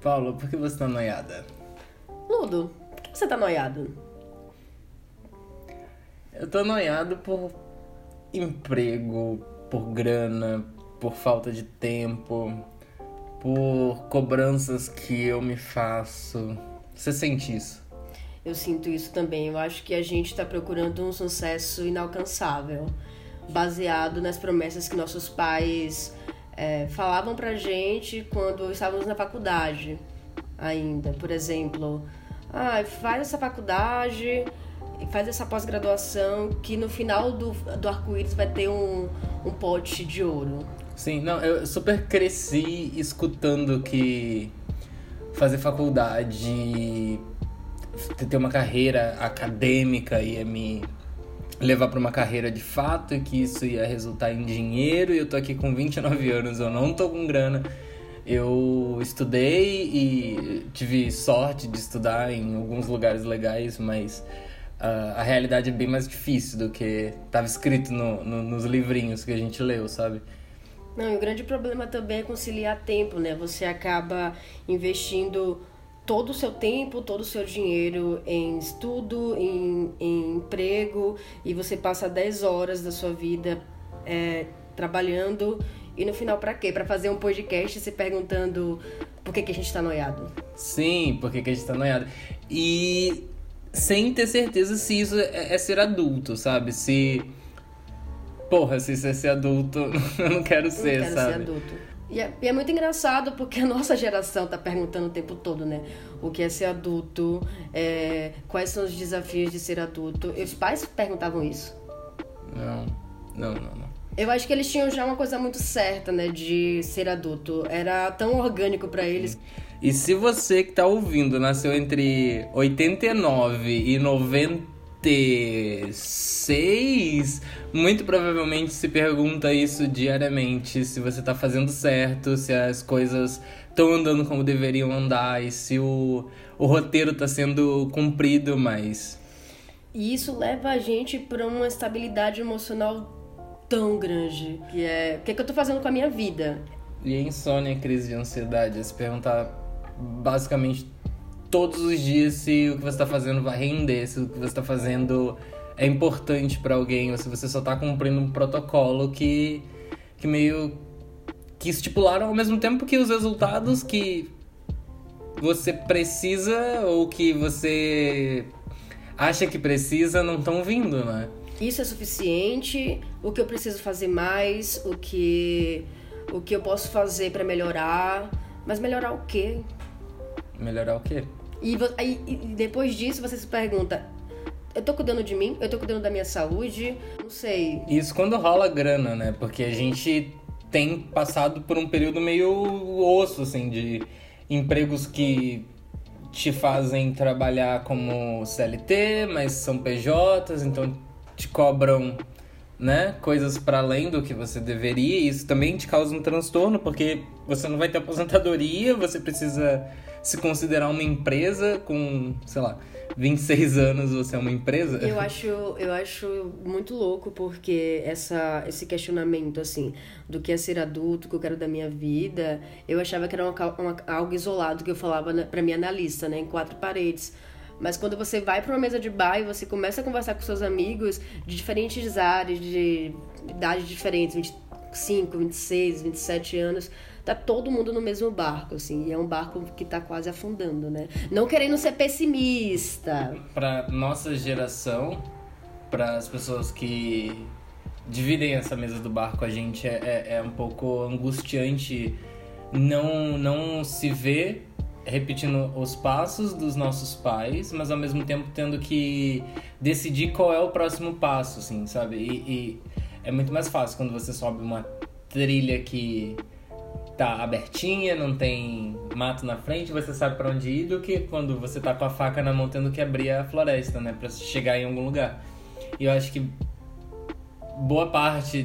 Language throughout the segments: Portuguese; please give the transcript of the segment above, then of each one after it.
Paulo, por que você tá noiada? Ludo, por que você tá noiado? Eu tô noiado por emprego, por grana, por falta de tempo, por cobranças que eu me faço. Você sente isso? Eu sinto isso também. Eu acho que a gente tá procurando um sucesso inalcançável, baseado nas promessas que nossos pais é, falavam pra gente quando estávamos na faculdade ainda. Por exemplo, ah, faz essa faculdade, faz essa pós-graduação, que no final do, do arco-íris vai ter um, um pote de ouro. Sim, não, eu super cresci escutando que fazer faculdade, ter uma carreira acadêmica ia me levar para uma carreira de fato e que isso ia resultar em dinheiro. E eu tô aqui com 29 anos, eu não tô com grana. Eu estudei e tive sorte de estudar em alguns lugares legais, mas uh, a realidade é bem mais difícil do que estava escrito no, no, nos livrinhos que a gente leu, sabe? Não, e o grande problema também é conciliar tempo, né? Você acaba investindo todo o seu tempo, todo o seu dinheiro em estudo, em, em emprego, e você passa 10 horas da sua vida é, trabalhando. E no final, para quê? Para fazer um podcast se perguntando por que, que a gente tá noiado. Sim, por que, que a gente tá noiado. E sem ter certeza se isso é, é ser adulto, sabe? Se. Porra, se isso é ser adulto, eu não quero ser, não quero sabe? ser adulto. E é, e é, muito engraçado porque a nossa geração tá perguntando o tempo todo, né? O que é ser adulto, é, quais são os desafios de ser adulto. E os pais perguntavam isso. Não, não, não, não. Eu acho que eles tinham já uma coisa muito certa, né, de ser adulto. Era tão orgânico para eles. E se você que tá ouvindo nasceu entre 89 e 96, muito provavelmente se pergunta isso diariamente, se você tá fazendo certo, se as coisas estão andando como deveriam andar e se o, o roteiro tá sendo cumprido, mas e isso leva a gente para uma estabilidade emocional tão grande, que é o que, é que eu tô fazendo com a minha vida. E a insônia, crise de ansiedade, é se perguntar basicamente todos os dias se o que você está fazendo vai render, se o que você está fazendo é importante para alguém, ou se você só está cumprindo um protocolo que, que meio que estipularam ao mesmo tempo que os resultados que você precisa ou que você acha que precisa não estão vindo, né? Isso é suficiente? O que eu preciso fazer mais? O que o que eu posso fazer para melhorar? Mas melhorar o quê? Melhorar o quê? E, aí, e depois disso você se pergunta: eu tô cuidando de mim? Eu tô cuidando da minha saúde? Não sei. Isso quando rola grana, né? Porque a gente tem passado por um período meio osso, assim, de empregos que te fazem trabalhar como CLT, mas são PJs, então te cobram né, coisas para além do que você deveria. E isso também te causa um transtorno, porque você não vai ter aposentadoria, você precisa se considerar uma empresa com, sei lá, 26 anos você é uma empresa? Eu acho, eu acho muito louco porque essa, esse questionamento, assim, do que é ser adulto, que eu quero da minha vida, eu achava que era uma, uma, algo isolado que eu falava para minha analista, né, em quatro paredes. Mas quando você vai para uma mesa de bar e você começa a conversar com seus amigos de diferentes áreas, de idades diferentes, 25, 26, 27 anos, tá todo mundo no mesmo barco, assim, e é um barco que tá quase afundando, né? Não querendo ser pessimista. Para nossa geração, para as pessoas que dividem essa mesa do barco, a gente é, é, é um pouco angustiante não, não se ver repetindo os passos dos nossos pais, mas ao mesmo tempo tendo que decidir qual é o próximo passo, assim, sabe? E, e é muito mais fácil quando você sobe uma trilha que tá abertinha, não tem mato na frente, você sabe para onde ir, do que quando você tá com a faca na mão tendo que abrir a floresta, né, para chegar em algum lugar. E eu acho que boa parte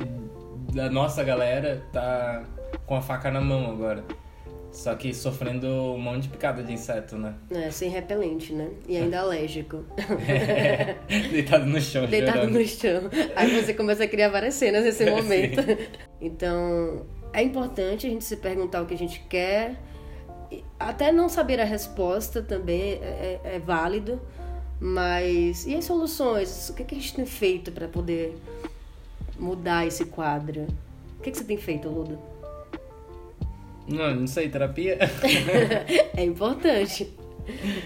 da nossa galera tá com a faca na mão agora. Só que sofrendo um monte de picada de inseto, né? É, sem repelente, né? E ainda alérgico. É, deitado no chão, Deitado chorando. no chão. Aí você começa a criar várias cenas nesse momento. Então, é importante a gente se perguntar o que a gente quer, até não saber a resposta também é, é, é válido, mas e as soluções? O que, que a gente tem feito para poder mudar esse quadro? O que, que você tem feito, Ludo? Não, não sei, terapia? é importante.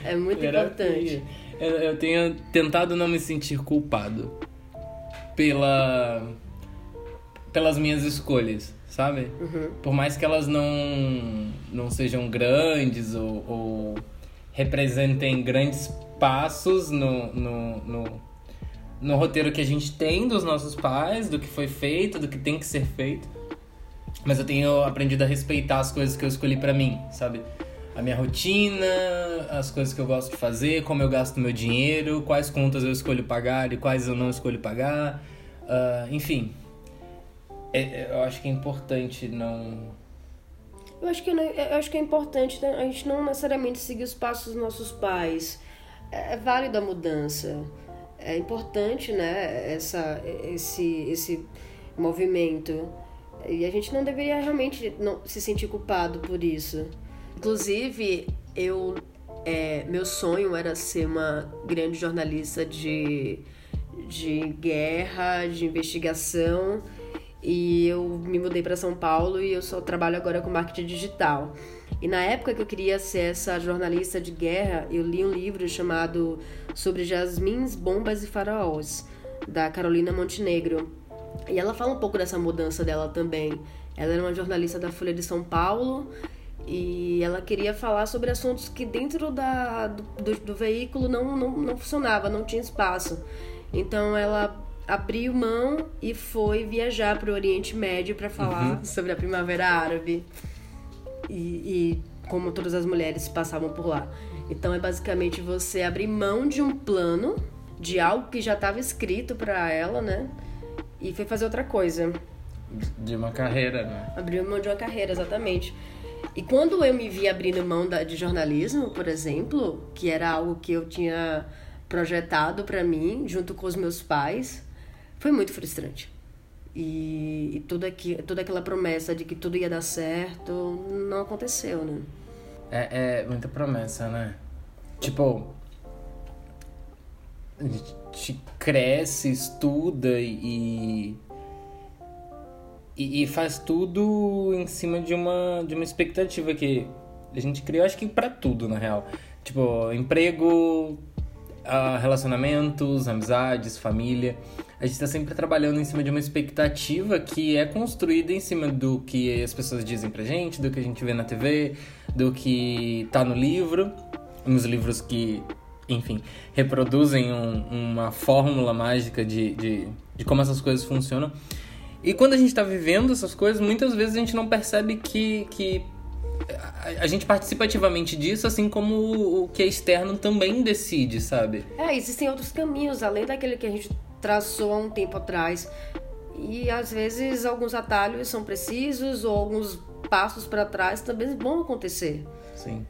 É muito terapia. importante. Eu, eu tenho tentado não me sentir culpado pela pelas minhas escolhas, sabe? Uhum. Por mais que elas não, não sejam grandes ou, ou representem grandes passos no, no, no, no, roteiro que a gente tem dos nossos pais, do que foi feito, do que tem que ser feito. Mas eu tenho aprendido a respeitar as coisas que eu escolhi para mim, sabe? A minha rotina, as coisas que eu gosto de fazer, como eu gasto meu dinheiro, quais contas eu escolho pagar e quais eu não escolho pagar. Uh, enfim, é, é, eu acho que é importante não. Eu acho que, eu acho que é importante né? a gente não necessariamente seguir os passos dos nossos pais. É, é válido a mudança. É importante, né, essa, esse, esse movimento. E a gente não deveria realmente não se sentir culpado por isso. Inclusive, eu é, meu sonho era ser uma grande jornalista de, de guerra, de investigação e eu me mudei para São Paulo e eu só trabalho agora com marketing digital. E na época que eu queria ser essa jornalista de guerra, eu li um livro chamado Sobre Jasmins, Bombas e Faraós, da Carolina Montenegro. E ela fala um pouco dessa mudança dela também. Ela era uma jornalista da Folha de São Paulo e ela queria falar sobre assuntos que dentro da, do, do, veículo não, não, não funcionava, não tinha espaço. Então ela abriu mão e foi viajar para o Oriente Médio para falar uhum. sobre a Primavera Árabe e, e, como todas as mulheres passavam por lá. Então é basicamente você abrir mão de um plano, de algo que já estava escrito para ela, né? E foi fazer outra coisa. De uma carreira, né? Abriu mão de uma carreira, exatamente. E quando eu me vi abrindo mão da, de jornalismo, por exemplo, que era algo que eu tinha projetado para mim, junto com os meus pais, foi muito frustrante. E, e toda, aqui, toda aquela promessa de que tudo ia dar certo não aconteceu, né? É, é muita promessa, né? Tipo, a gente cresce, estuda e, e, e faz tudo em cima de uma, de uma expectativa que a gente criou, acho que para tudo, na real. Tipo, emprego, relacionamentos, amizades, família. A gente está sempre trabalhando em cima de uma expectativa que é construída em cima do que as pessoas dizem pra gente, do que a gente vê na TV, do que tá no livro, nos livros que, enfim, reproduzem um, uma fórmula mágica de, de, de como essas coisas funcionam. E quando a gente está vivendo essas coisas, muitas vezes a gente não percebe que, que a gente participa ativamente disso, assim como o que é externo também decide, sabe? É, existem outros caminhos, além daquele que a gente traçou há um tempo atrás. E às vezes alguns atalhos são precisos ou alguns passos para trás também vão acontecer. Sim.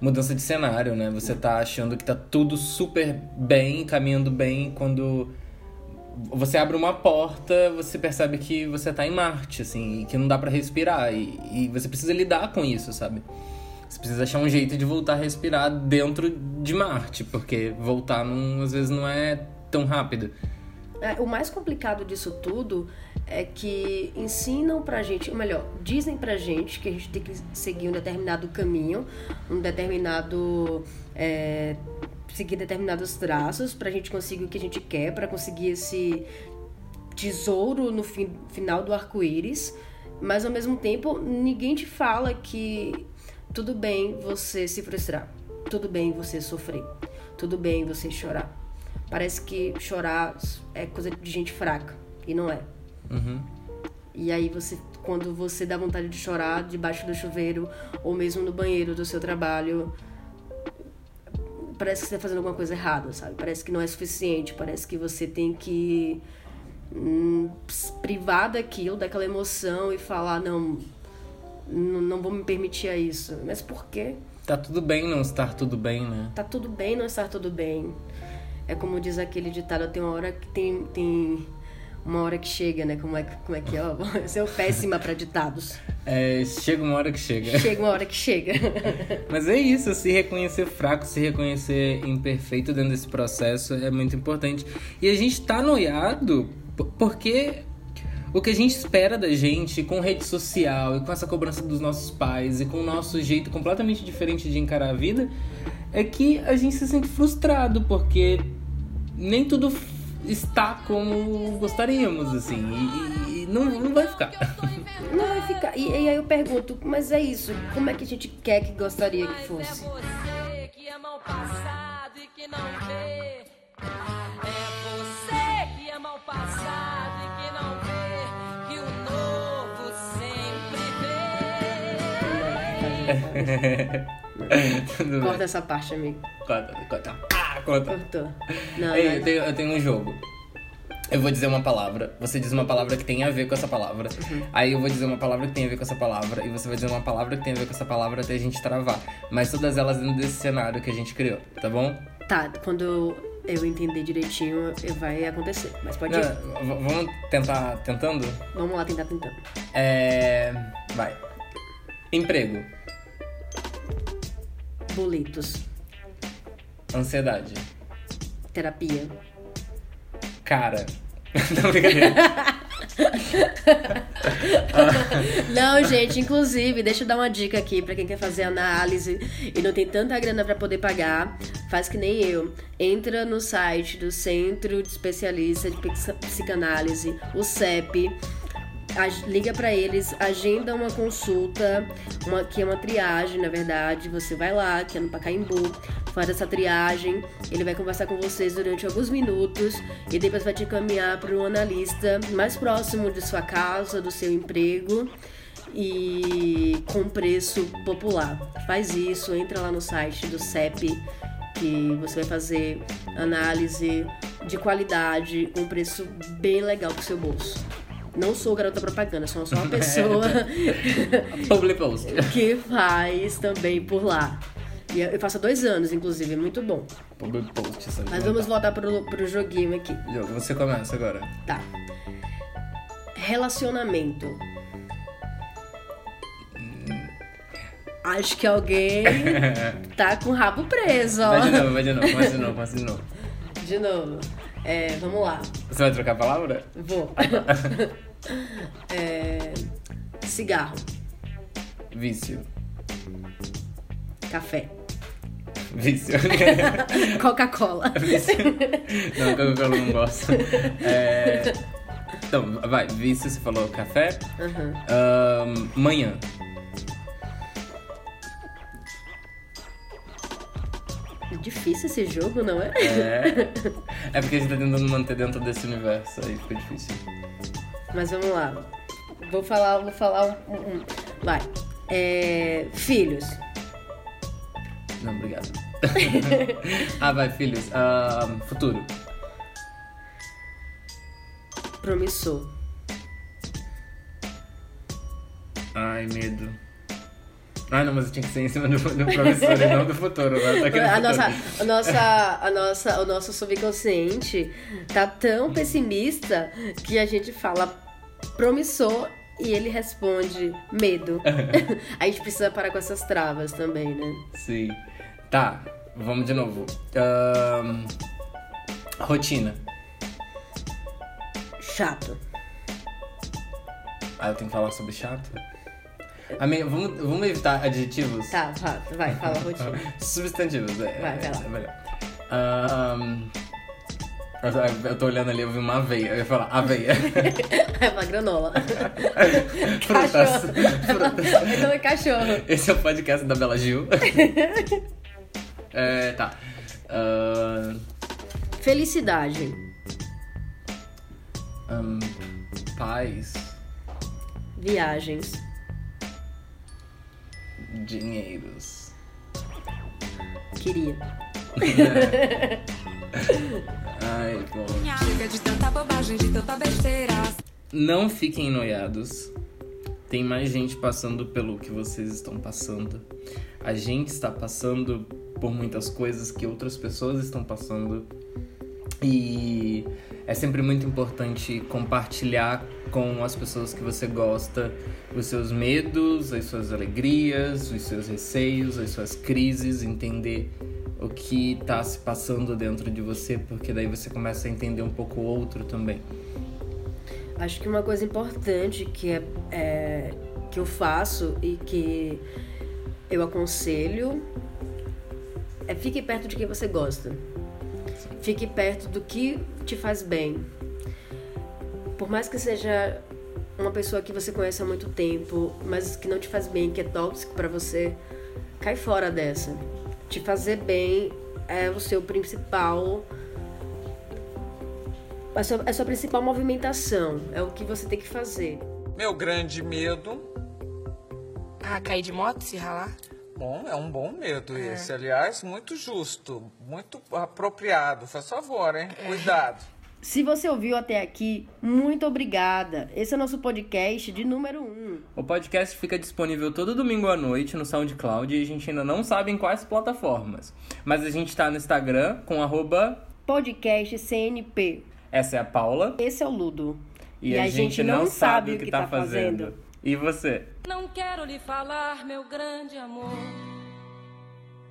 Mudança de cenário, né? Você tá achando que tá tudo super bem, caminhando bem, quando você abre uma porta, você percebe que você tá em Marte, assim, e que não dá para respirar. E, e, você precisa lidar com isso, sabe? Você precisa achar um jeito de voltar a respirar dentro de Marte, porque voltar não, às vezes não é tão rápido. É, o mais complicado disso tudo é que ensinam pra gente, ou melhor, dizem pra gente que a gente tem que seguir um determinado caminho, um determinado é, seguir determinados traços para a gente conseguir o que a gente quer, para conseguir esse tesouro no fim, final do arco-íris, mas ao mesmo tempo ninguém te fala que tudo bem você se frustrar, tudo bem você sofrer, tudo bem você chorar. Parece que chorar é coisa de gente fraca e não é. Uhum. E aí você, quando você dá vontade de chorar debaixo do chuveiro ou mesmo no banheiro do seu trabalho, parece que você está fazendo alguma coisa errada, sabe? Parece que não é suficiente, parece que você tem que hum, privar daquilo, daquela emoção e falar, não, não vou me permitir a isso. Mas por quê? Tá tudo bem não estar tudo bem, né? Tá tudo bem não estar tudo bem. É como diz aquele ditado, tem uma hora que tem, tem uma hora que chega, né? Como é, que- como é que é? Eu sou péssima pra ditados. É, chega uma hora que chega. Chega uma hora que chega. Mas é isso, se reconhecer fraco, se reconhecer imperfeito dentro desse processo é muito importante. E a gente tá noiado porque o que a gente espera da gente com rede social e com essa cobrança dos nossos pais e com o nosso jeito completamente diferente de encarar a vida é que a gente se sente frustrado porque nem tudo está como gostaríamos, assim, e, e- não, não vai ficar. Não vai ficar. E, e aí eu pergunto, mas é isso, como é que a gente quer que gostaria que Mas fosse? é você que ama o passado e que não vê. É você que ama o passado e que não vê que o novo sempre vê. Corta essa parte, amigo. Corta, corta. Ah, corta. Cortou. Não, Ei, mas- eu, tenho, eu tenho um jogo. Eu vou dizer uma palavra, você diz uma palavra que tem a ver com essa palavra. Uhum. Aí eu vou dizer uma palavra que tem a ver com essa palavra. E você vai dizer uma palavra que tem a ver com essa palavra até a gente travar. Mas todas elas dentro desse cenário que a gente criou, tá bom? Tá, quando eu entender direitinho, vai acontecer. Mas pode Não, ir. vamos tentar tentando? Vamos lá tentar tentando. É. Vai. Emprego. Boletos. Ansiedade. Terapia. Cara. Não, brincadeira. Não, gente, inclusive, deixa eu dar uma dica aqui pra quem quer fazer análise e não tem tanta grana pra poder pagar, faz que nem eu. Entra no site do Centro de Especialista de Psicanálise, o CEP. Liga pra eles, agenda uma consulta, uma, que é uma triagem, na verdade. Você vai lá, que é no Pacaembu, faz essa triagem. Ele vai conversar com vocês durante alguns minutos e depois vai te encaminhar para um analista mais próximo de sua casa, do seu emprego e com preço popular. Faz isso, entra lá no site do CEP que você vai fazer análise de qualidade com preço bem legal pro seu bolso. Não sou garota propaganda, sou só uma pessoa que faz também por lá. E eu faço há dois anos, inclusive, é muito bom. Public post, sabe? Mas vamos voltar pro, pro joguinho aqui. Jogo, Você começa agora. Tá. Relacionamento. Acho que alguém tá com o rabo preso, ó. Vai de novo, vai de novo, vai de novo, vai de novo. De novo. É, vamos lá. Você vai trocar a palavra? Vou. É, cigarro. Vício. Café. Vício. Coca-Cola. Vício. Não, Coca-Cola não gosto. É... Então, vai. Vício, você falou café. Aham. Ahn, manhã. Difícil esse jogo, não é? É... é porque a gente tá tentando manter dentro desse universo, aí fica difícil. Mas vamos lá. Vou falar, vou falar um. um- um. Vai. É, filhos. Não, obrigado. ah, vai, filhos. Ahn, futuro. Promissor. Ai, medo. Ah, não, mas eu tinha que ser em cima do, do professor e não do futuro. Tá A futuro. nossa, a nossa, a nossa, o nosso subconsciente tá tão pessimista que a gente fala promissor e ele responde medo. a gente precisa parar com essas travas também, né? Sim. Tá, vamos de novo. Ahn, rotina. Chato. Ah, eu tenho que falar sobre chato? Amiga, vamos, vamos evitar adjetivos? Tá, vai, vai fala rotina. Substantivos, é. Vai, vai lá. é melhor. Ahn, eu, tô- olhando ali, eu vi uma aveia. Eu ia falar aveia. É uma granola. Frutas. cachorro. Então é cachorro. Esse é o podcast da Bela Gil. é, tá. Ahn, Felicidade. ahn, paz. Viagens. Dinheiros. Queria. Ai, bom. Chega de tanta bobagem, de tanta besteira. Não fiquem noiados. Tem mais gente passando pelo que vocês estão passando. A gente está passando por muitas coisas que outras pessoas estão passando. E é sempre muito importante compartilhar com as pessoas que você gosta os seus medos, as suas alegrias, os seus receios, as suas crises, entender o que está se passando dentro de você, porque daí você começa a entender um pouco o outro também. Acho que uma coisa importante que é, é que eu faço e que eu aconselho é fique perto de quem você gosta. Fique perto do que te faz bem. Por mais que seja uma pessoa que você conhece há muito tempo, mas que não te faz bem, que é tóxico para você, cai fora dessa. Te fazer bem é o seu principal é a sua, é a sua principal movimentação, é o que você tem que fazer. Meu grande medo. Ah, cair de moto, se ralar? Bom, é um bom medo esse. Aliás, muito justo, muito apropriado. Faz favor, hein? Cuidado. Se você ouviu até aqui, muito obrigada. Esse é o nosso podcast de número 1. Um. O podcast fica disponível todo domingo à noite no SoundCloud e a gente ainda não sabe em quais plataformas. Mas a gente tá no Instagram com arroba Podcast CNP. Essa é a Paula. Esse é o Ludo. E, a, gente, não sabe o que tá fazendo. E você? Não quero lhe falar, meu grande amor.